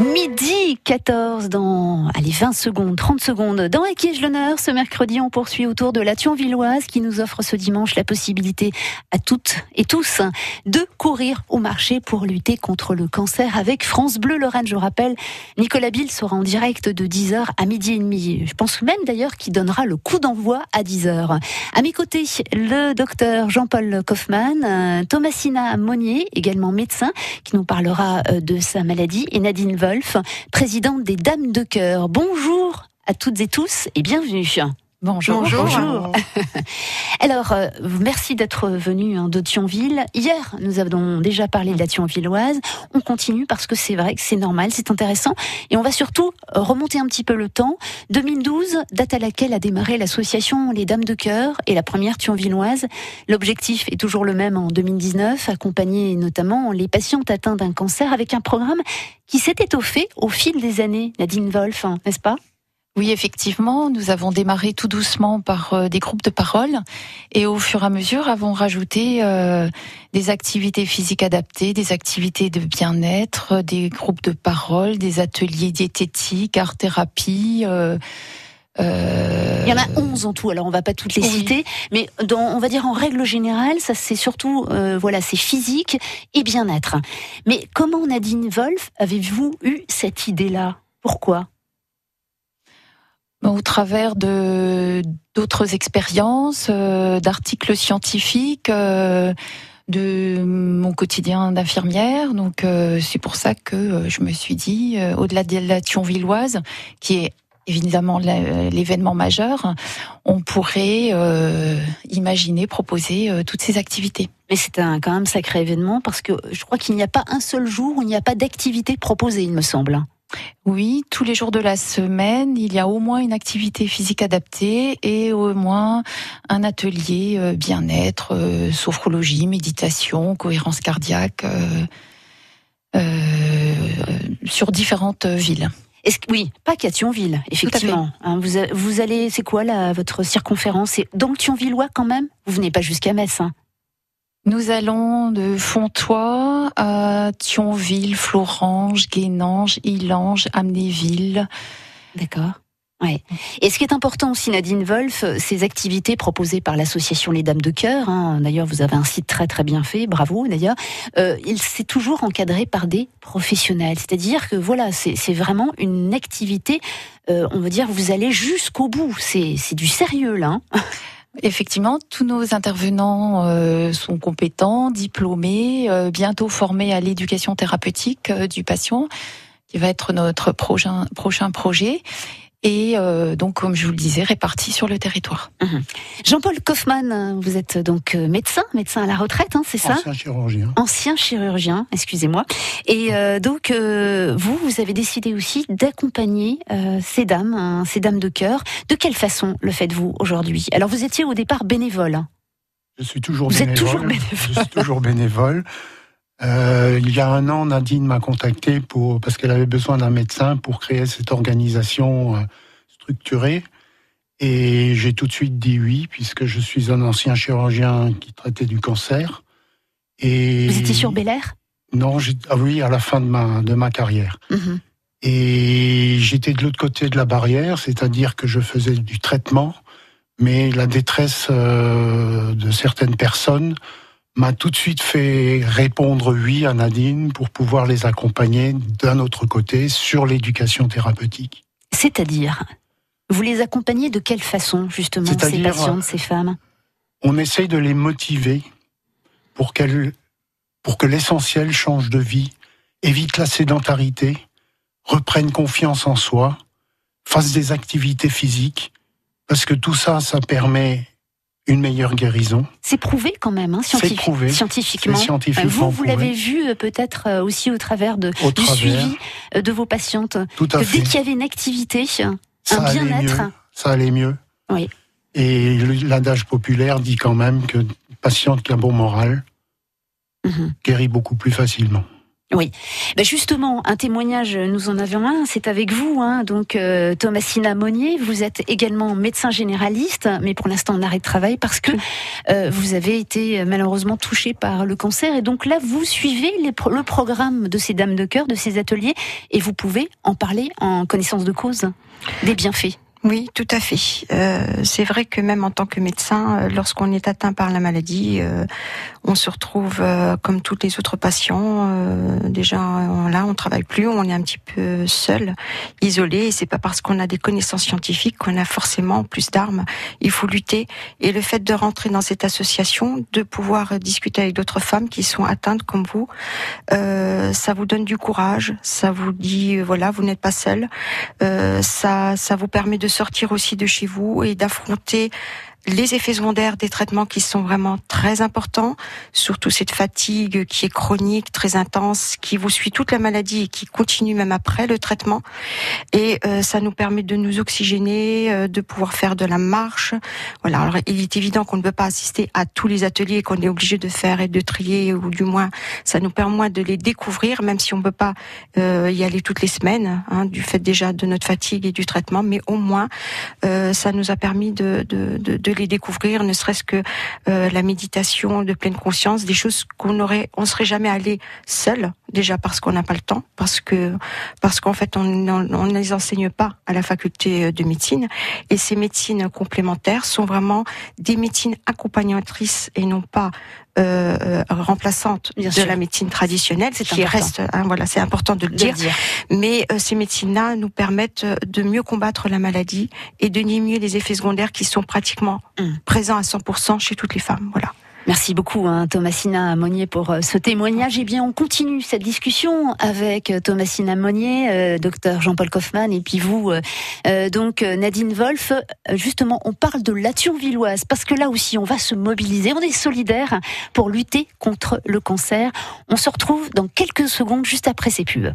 Midi 14 dans, allez, 20 secondes, 30 secondes. Dans À qui ai-je l'honneur Ce mercredi, on poursuit autour de la Thionvilloise qui nous offre ce dimanche la possibilité à toutes et tous de courir au marché pour lutter contre le cancer avec France Bleu Lorraine. Je rappelle, Nicolas Bill sera en direct de 10h à midi et demi. Je pense même d'ailleurs qu'il donnera le coup d'envoi à 10h. À mes côtés, le docteur Jean-Paul Kaufmann, Thomasina Monnier, également médecin, qui nous parlera euh, de sa maladie, et Nadine Présidente des Dames de Cœur. Bonjour à toutes et tous et bienvenue. Bonjour. Bonjour. Alors, euh, merci d'être venu hein, de Thionville. Hier, nous avons déjà parlé de la Thionvilloise. On continue parce que c'est vrai que c'est normal, c'est intéressant. Et on va surtout remonter un petit peu le temps. 2012, date à laquelle a démarré l'association Les Dames de Cœur et la première Thionvilloise. L'objectif est toujours le même en 2019, accompagner notamment les patientes atteintes d'un cancer avec un programme qui s'est étoffé au fil des années. Nadine Wolf, hein, n'est-ce pas? Oui, effectivement, nous avons démarré tout doucement par euh, des groupes de parole et au fur et à mesure avons rajouté euh, des activités physiques adaptées, des activités de bien-être, des groupes de parole, des ateliers diététiques, art-thérapie. Euh, euh, Il y en a 11 en tout, alors on va pas toutes les Oui. citer, mais dans, on va dire en règle générale, ça c'est surtout, euh, voilà, c'est physique et bien-être. Mais comment Nadine Wolf avez-vous eu cette idée-là? Pourquoi? Au travers d'autres expériences, euh, d'articles scientifiques, euh, de mon quotidien d'infirmière. Donc euh, c'est pour ça que euh, je me suis dit, euh, au-delà de la Thionvilloise, qui est évidemment l'événement majeur, on pourrait euh, imaginer proposer euh, toutes ces activités. Mais c'est un quand même sacré événement parce que je crois qu'il n'y a pas un seul jour où il n'y a pas d'activité proposée, il me semble. Oui, tous les jours de la semaine, il y a au moins une activité physique adaptée et au moins un atelier euh, bien-être, euh, sophrologie, méditation, cohérence cardiaque euh, sur différentes villes. Est-ce que, oui, pas qu'à Thionville, effectivement. Hein, vous, allez, c'est quoi là, votre circonférence? C'est dans le Thionvillois quand même? Vous venez pas jusqu'à Metz. hein Nous allons de Fontois à Thionville, Florange, Guénange, Illange, Amnéville. D'accord. Ouais. Et ce qui est important aussi, Nadine Wolf, ces activités proposées par l'association Les Dames de Cœur, hein, d'ailleurs vous avez un site très très bien fait, bravo d'ailleurs, euh, il c'est toujours encadré par des professionnels. C'est-à-dire que voilà, c'est vraiment une activité, euh, on va dire, vous allez jusqu'au bout. C'est c'est du sérieux là. hein. Effectivement, tous nos intervenants euh, sont compétents, diplômés, euh, bientôt formés à l'éducation thérapeutique euh, du patient, qui va être notre prochain, prochain projet. Et euh, donc, comme je vous le disais, répartis sur le territoire. Jean-Paul Kaufmann, vous êtes donc euh, médecin, médecin à la retraite, hein, c'est ça? Ancien chirurgien. ancien chirurgien, excusez-moi. Et euh, donc, euh, vous, vous avez décidé aussi d'accompagner euh, ces dames, hein, ces dames de cœur. De quelle façon le faites-vous aujourd'hui? Alors, vous étiez au départ bénévole. hein. Je suis toujours Vous êtes toujours bénévole. Je suis toujours bénévole. Euh, il y a un an, Nadine m'a contacté pour parce qu'elle avait besoin d'un médecin pour créer cette organisation euh, structurée. Et j'ai tout de suite dit oui, puisque je suis un ancien chirurgien qui traitait du cancer. Et Vous étiez sur Bel Air? Non, ah oui, à la fin de ma de ma carrière. Mhm. Et j'étais de l'autre côté de la barrière, c'est-à-dire que je faisais du traitement, mais la détresse euh, de certaines personnes m'a tout de suite fait répondre oui à Nadine pour pouvoir les accompagner d'un autre côté sur l'éducation thérapeutique. C'est-à-dire, vous les accompagnez de quelle façon, justement, ces patientes, ces femmes? On essaye de les motiver pour qu'elles, pour que l'essentiel change de vie, évite la sédentarité, reprenne confiance en soi, fasse des activités physiques, parce que tout ça, ça permet une meilleure guérison. C'est prouvé quand même, hein, C'est scientifi- prouvé. scientifiquement. Scientifiquement vous, vous l'avez vu euh, peut-être euh, aussi au travers de, Au du travers, suivi euh, de vos patientes, tout à que fait. dès qu'il y avait une activité, Ça un bien-être. Ça allait mieux. Oui. Et l'adage populaire dit quand même que patiente qui a bon moral Mhm. guérit beaucoup plus facilement. Oui, ben justement, un témoignage, nous en avions un, c'est avec vous, hein, donc euh, Thomasina Monnier, vous êtes également médecin généraliste, mais pour l'instant en arrêt de travail parce que euh, vous avez été euh, malheureusement touché par le cancer, et donc là vous suivez le programme de ces dames de cœur, de ces ateliers, et vous pouvez en parler en connaissance de cause des bienfaits. Oui, tout à fait. Euh, c'est vrai que même en tant que médecin, euh, lorsqu'on est atteint par la maladie, euh, on se retrouve euh, comme tous les autres patients. Euh, déjà, on, là, on travaille plus, on est un petit peu seul, isolé. Et c'est pas parce qu'on a des connaissances scientifiques qu'on a forcément plus d'armes. Il faut lutter. Et le fait de rentrer dans cette association, de pouvoir discuter avec d'autres femmes qui sont atteintes comme vous, ça vous donne du courage. Ça vous dit, voilà, vous n'êtes pas seul. ça, ça vous permet de sortir aussi de chez vous et d'affronter les effets secondaires des traitements qui sont vraiment très importants, surtout cette fatigue qui est chronique, très intense, qui vous suit toute la maladie et qui continue même après le traitement. Et euh, ça nous permet de nous oxygéner, euh, de pouvoir faire de la marche. Voilà. Alors il est évident qu'on ne peut pas assister à tous les ateliers qu'on est obligé de faire et de trier, ou du moins ça nous permet de les découvrir, même si on ne peut pas euh, y aller toutes les semaines, hein, du fait déjà de notre fatigue et du traitement, mais au moins ça nous a permis de, de, de les découvrir, ne serait-ce que euh, la méditation de pleine conscience, des choses qu'on aurait, on serait jamais allé seul, déjà parce qu'on n'a pas le temps, parce que parce qu'en fait on ne les enseigne pas à la faculté de médecine, et ces médecines complémentaires sont vraiment des médecines accompagnatrices et non pas euh, euh de la médecine traditionnelle, c'est qui reste, hein, voilà, c'est important de le dire. Mais euh, ces médecines-là nous permettent euh, de mieux combattre la maladie et de diminuer les effets secondaires qui sont pratiquement mmh. présents à 100% chez toutes les femmes. Voilà. Merci beaucoup, hein, Thomasina Monnier, pour euh, ce témoignage. Eh bien, on continue cette discussion avec euh, Thomasina Monnier, euh, docteur Jean-Paul Kaufmann, et puis vous, donc Nadine Wolf. Justement, on parle de la Thionvilloise, parce que là aussi, on va se mobiliser, on est solidaires pour lutter contre le cancer. On se retrouve dans quelques secondes, juste après ces pubs.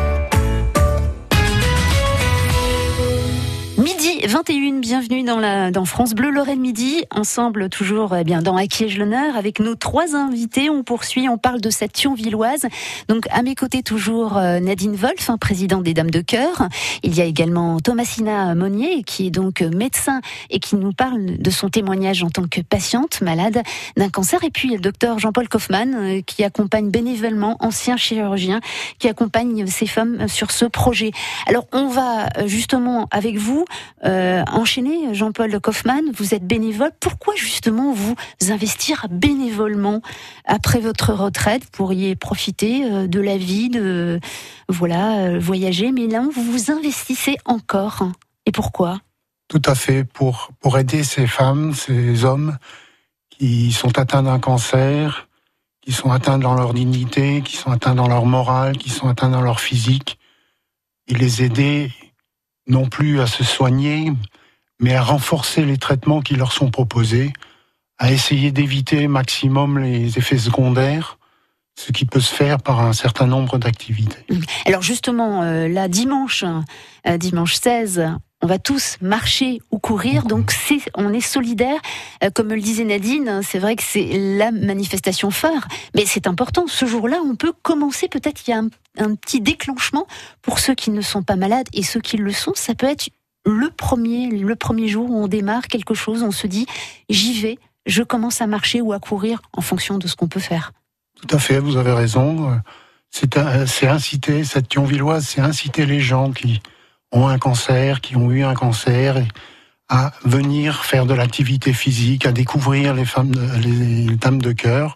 Midi 21, bienvenue dans la dans France Bleu Lorraine Midi, ensemble toujours eh bien dans Acquiège l'honneur avec nos trois invités. On poursuit, on parle de cette Thionvilloise. Donc à mes côtés toujours euh, Nadine Wolf, hein, présidente des Dames de Cœur. Il y a également Thomasina Monnier qui est donc médecin et qui nous parle de son témoignage en tant que patiente malade d'un cancer. Et puis le docteur Jean-Paul Kaufmann euh, qui accompagne bénévolement, ancien chirurgien, qui accompagne ces femmes sur ce projet. Alors on va euh, justement avec vous euh, Jean-Paul Kaufmann, vous êtes bénévole. Pourquoi justement vous investir bénévolement après votre retraite? Vous pourriez profiter euh, de la vie, de voilà, euh, voyager, mais là vous vous investissez encore. Et pourquoi? Tout à fait pour pour aider ces femmes, ces hommes qui sont atteints d'un cancer, qui sont atteints dans leur dignité, qui sont atteints dans leur morale, qui sont atteints dans leur physique, et les aider non plus à se soigner, mais à renforcer les traitements qui leur sont proposés, à essayer d'éviter maximum les effets secondaires, ce qui peut se faire par un certain nombre d'activités. Alors justement, euh, là, dimanche, euh, dimanche 16, on va tous marcher ou courir, donc on est solidaire. Euh, comme le disait Nadine, c'est vrai que c'est la manifestation phare, mais c'est important. Ce jour-là, on peut commencer, peut-être il y a un, petit déclenchement pour ceux qui ne sont pas malades et ceux qui le sont. Ça peut être le premier, le premier jour où on démarre quelque chose, on se dit j'y vais, je commence à marcher ou à courir en fonction de ce qu'on peut faire. Tout à fait, vous avez raison. C'est inciter, cette Thionvilloise, c'est inciter les gens qui, ont un cancer, qui ont eu un cancer, à venir faire de l'activité physique, à découvrir les femmes, les dames de cœur.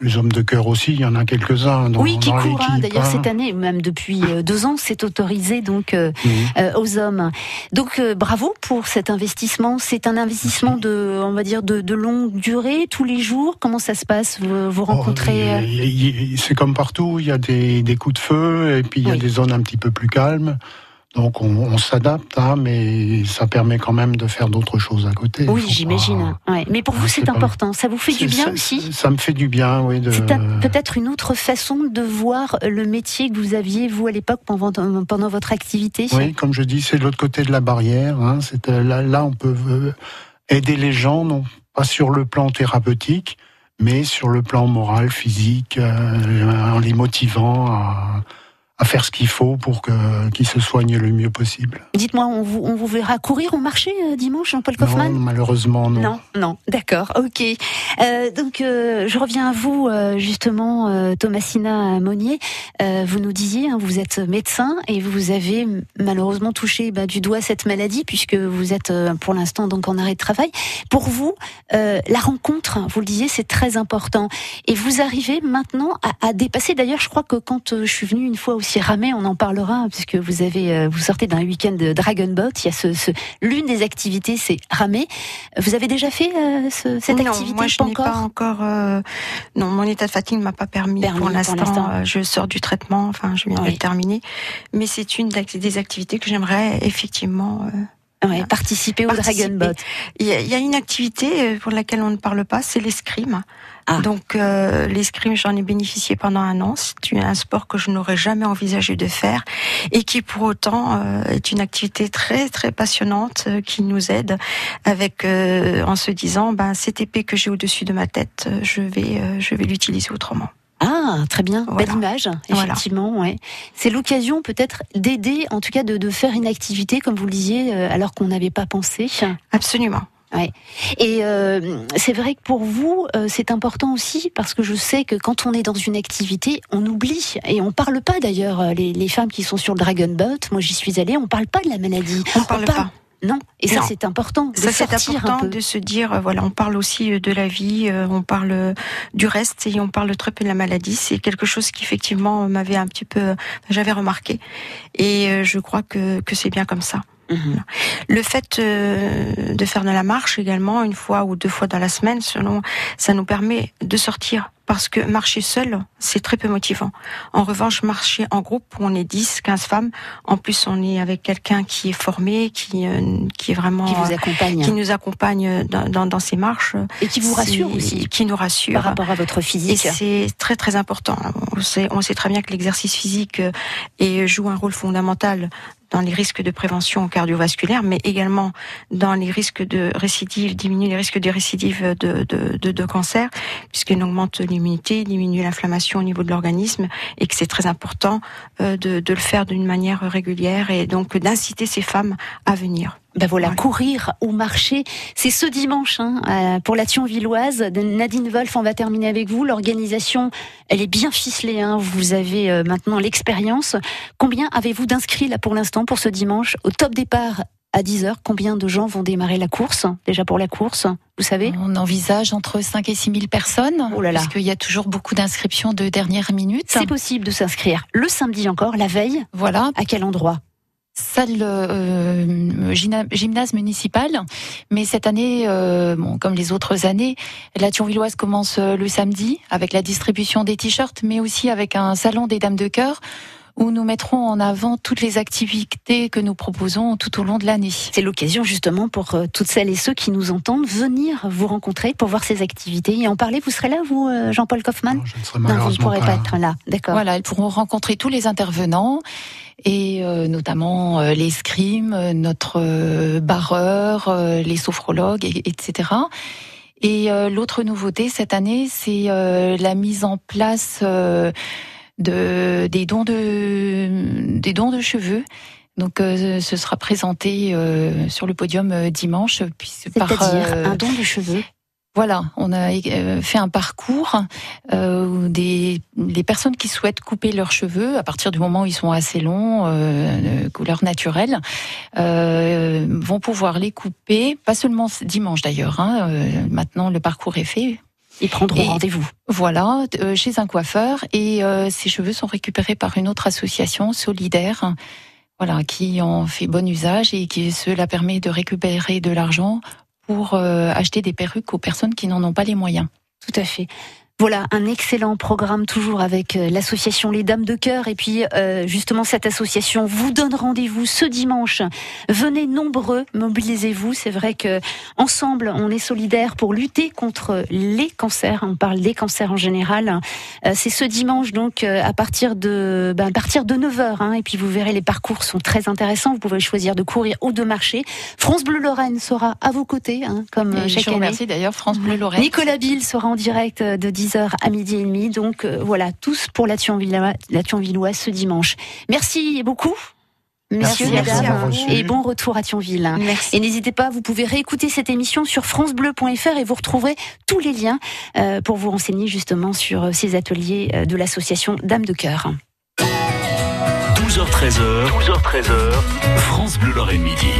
Les hommes de cœur aussi, il y en a quelques-uns dans, oui, qui dans courent, hein, D'ailleurs, cette année, même depuis euh, deux ans, c'est autorisé donc euh, euh, aux hommes. Donc, bravo pour cet investissement. C'est un investissement de, on va dire, de, de, longue durée, tous les jours. Comment ça se passe? Vous, vous oh, rencontrez C'est comme partout. Il y a des, des, coups de feu et puis il y a des zones un petit peu plus calmes. Donc on, on s'adapte, hein, mais ça permet quand même de faire d'autres choses à côté. Oui, j'imagine. pas- Ouais. Mais pour vous, c'est pas- important. Ça vous fait du bien aussi Ça me fait du bien, oui. De... C'est un- peut-être une autre façon de voir le métier que vous aviez, vous, à l'époque, pendant, pendant votre activité Oui, comme je dis, c'est de l'autre côté de la barrière. Hein. C'est, euh, là, là, on peut euh, aider les gens, non pas sur le plan thérapeutique, mais sur le plan moral, physique, euh, en les motivant à, à faire ce qu'il faut pour que, qu'ils se soignent le mieux possible. Dites-moi, on vous, on vous verra courir au marché euh, dimanche, Jean-Paul Non, Kaufmann? malheureusement, non. Non, non, d'accord, ok. Euh, donc, euh, je reviens à vous, justement, Thomasina Monnier. Vous nous disiez, hein, vous êtes médecin et vous avez malheureusement touché bah, du doigt cette maladie puisque vous êtes pour l'instant donc en arrêt de travail. Pour vous, la rencontre, vous le disiez, c'est très important. Et vous arrivez maintenant à, à dépasser. D'ailleurs, je crois que quand je suis venue une fois aussi ramer, on en parlera puisque vous avez, euh, vous sortez d'un week-end de Dragon Boat. Il y a ce, ce l'une des activités, c'est ramer. Vous avez déjà fait euh, ce- cette non, activité moi je Pas n'ai pas encore encore. euh, non, mon état de fatigue ne m'a pas permis, Permis pour l'instant. euh, je sors du traitement, enfin je viens de Oui. le terminer, mais c'est une des activités que j'aimerais effectivement. Ouais, participer au Participer. Dragon Boat. Il y, a, une activité pour laquelle on ne parle pas, c'est l'escrime. Ah. Donc euh, l'escrime, j'en ai bénéficié pendant un an. C'est un sport que je n'aurais jamais envisagé de faire et qui pour autant euh, est une activité très très passionnante euh, qui nous aide avec euh, en se disant ben cette épée que j'ai au-dessus de ma tête, euh, je vais euh, je vais l'utiliser autrement. Ah, très bien, Voilà. belle image, Voilà. effectivement. Ouais. C'est l'occasion peut-être d'aider, en tout cas de, de faire une activité, comme vous le disiez, alors qu'on n'avait pas pensé. Absolument. Et euh, c'est vrai que pour vous, euh, c'est important aussi parce que je sais que quand on est dans une activité, on oublie et on parle pas d'ailleurs euh, les, les femmes qui sont sur le Dragon Boat. Moi, j'y suis allée, on parle pas de la maladie. On parle pas. Non. Et ça, c'est important. De Ça c'est un important peu. de se dire voilà on parle aussi de la vie, on parle du reste et on parle très peu de la maladie. C'est quelque chose qui effectivement m'avait un petit peu j'avais remarqué et je crois que que c'est bien comme ça. Mhm. Le fait euh, de faire de la marche également une fois ou deux fois dans la semaine, selon, ça nous permet de sortir. Parce que marcher seul, c'est très peu motivant. En revanche, marcher en groupe, où on est 10, 15 femmes, en plus on est avec quelqu'un qui est formé, qui, euh, qui est vraiment... Qui vous euh, accompagne qui nous accompagne dans, dans, dans ces marches. et qui vous rassure aussi Qui nous rassure. par rapport à votre Et physique. c'est très très important. On sait, on sait très bien que l'exercice physique euh, et joue un rôle fondamental dans les risques de prévention cardiovasculaire, mais également dans les risques de récidive, diminue les risques de récidive de, de, cancer, puisqu'il augmente l'immunité, diminue l'inflammation au niveau de l'organisme, et que c'est très important euh, de le faire d'une manière régulière et donc d'inciter ces femmes à venir. Ben voilà, courir ou marcher, c'est ce dimanche hein, euh, pour la Thionvilloise. Nadine Wolf, on va terminer avec vous. L'organisation, elle est bien ficelée. Hein. Vous avez euh, maintenant l'expérience. Combien avez-vous d'inscrits là pour l'instant pour ce dimanche? Au top départ à 10h, combien de gens vont démarrer la course? Déjà pour la course, vous savez? On envisage entre 5 et 6 000 personnes, Oh là là. parce qu'il y a toujours beaucoup d'inscriptions de dernière minute. C'est possible de s'inscrire le samedi encore, la veille. Voilà, À quel endroit? Salle euh, gymna- gymnase municipal. Mais cette année, euh, bon, comme les autres années, la Thionvilloise commence euh, le samedi avec la distribution des t-shirts, mais aussi avec un salon des dames de cœur où nous mettrons en avant toutes les activités que nous proposons tout au long de l'année. C'est l'occasion justement pour euh, toutes celles et ceux qui nous entendent venir vous rencontrer pour voir ces activités et en parler. Vous serez là, vous, euh, Jean-Paul Kaufmann Non, je ne serai Non, vous ne pourrez pas être là. D'accord. Voilà, elles pourront rencontrer tous les intervenants et euh, notamment euh, l'escrime, euh, notre euh, barreur, euh, les sophrologues, et- etc. Et euh, l'autre nouveauté cette année, c'est euh, la mise en place euh, de des dons de des dons de cheveux. Donc, euh, ce sera présenté euh, sur le podium euh, dimanche. C'est-à-dire euh, un don de cheveux. voilà, on a euh, fait un parcours où des les personnes qui souhaitent couper leurs cheveux, à partir du moment où ils sont assez longs, euh, de couleur naturelle, euh, vont pouvoir les couper, pas seulement dimanche d'ailleurs. Hein, maintenant, le parcours est fait. Ils prendront rendez-vous. Voilà, euh, chez un coiffeur, et euh, ces cheveux sont récupérés par une autre association solidaire. Voilà, qui en fait bon usage et qui cela permet de récupérer de l'argent pour euh, acheter des perruques aux personnes qui n'en ont pas les moyens. Tout à fait. Voilà, un excellent programme toujours avec euh, l'association Les Dames de Cœur. Et puis, euh, justement, cette association vous donne rendez-vous ce dimanche. Venez nombreux, mobilisez-vous. C'est vrai que ensemble, on est solidaires pour lutter contre les cancers. On parle des cancers en général. Euh, c'est ce dimanche, donc, à partir de, ben, à partir de 9h. Hein, et puis, vous verrez, les parcours sont très intéressants. Vous pouvez choisir de courir ou de marcher. France Bleu Lorraine sera à vos côtés, hein, comme Et chaque je année. remercie d'ailleurs France Bleu Lorraine. Nicolas Bill sera en direct de 10h à midi et demi. Donc euh, voilà, tous pour la Thionvilloise, la Thionvilloise ce dimanche. Merci beaucoup. Messieurs, Merci, mesdames, et bon retour à Thionville. Merci. Et n'hésitez pas, vous pouvez réécouter cette émission sur francebleu.fr et vous retrouverez tous les liens euh, pour vous renseigner justement sur euh, ces ateliers de l'association Dames de Cœur. 12h13h, 12h13h, France Bleu Lorraine Midi.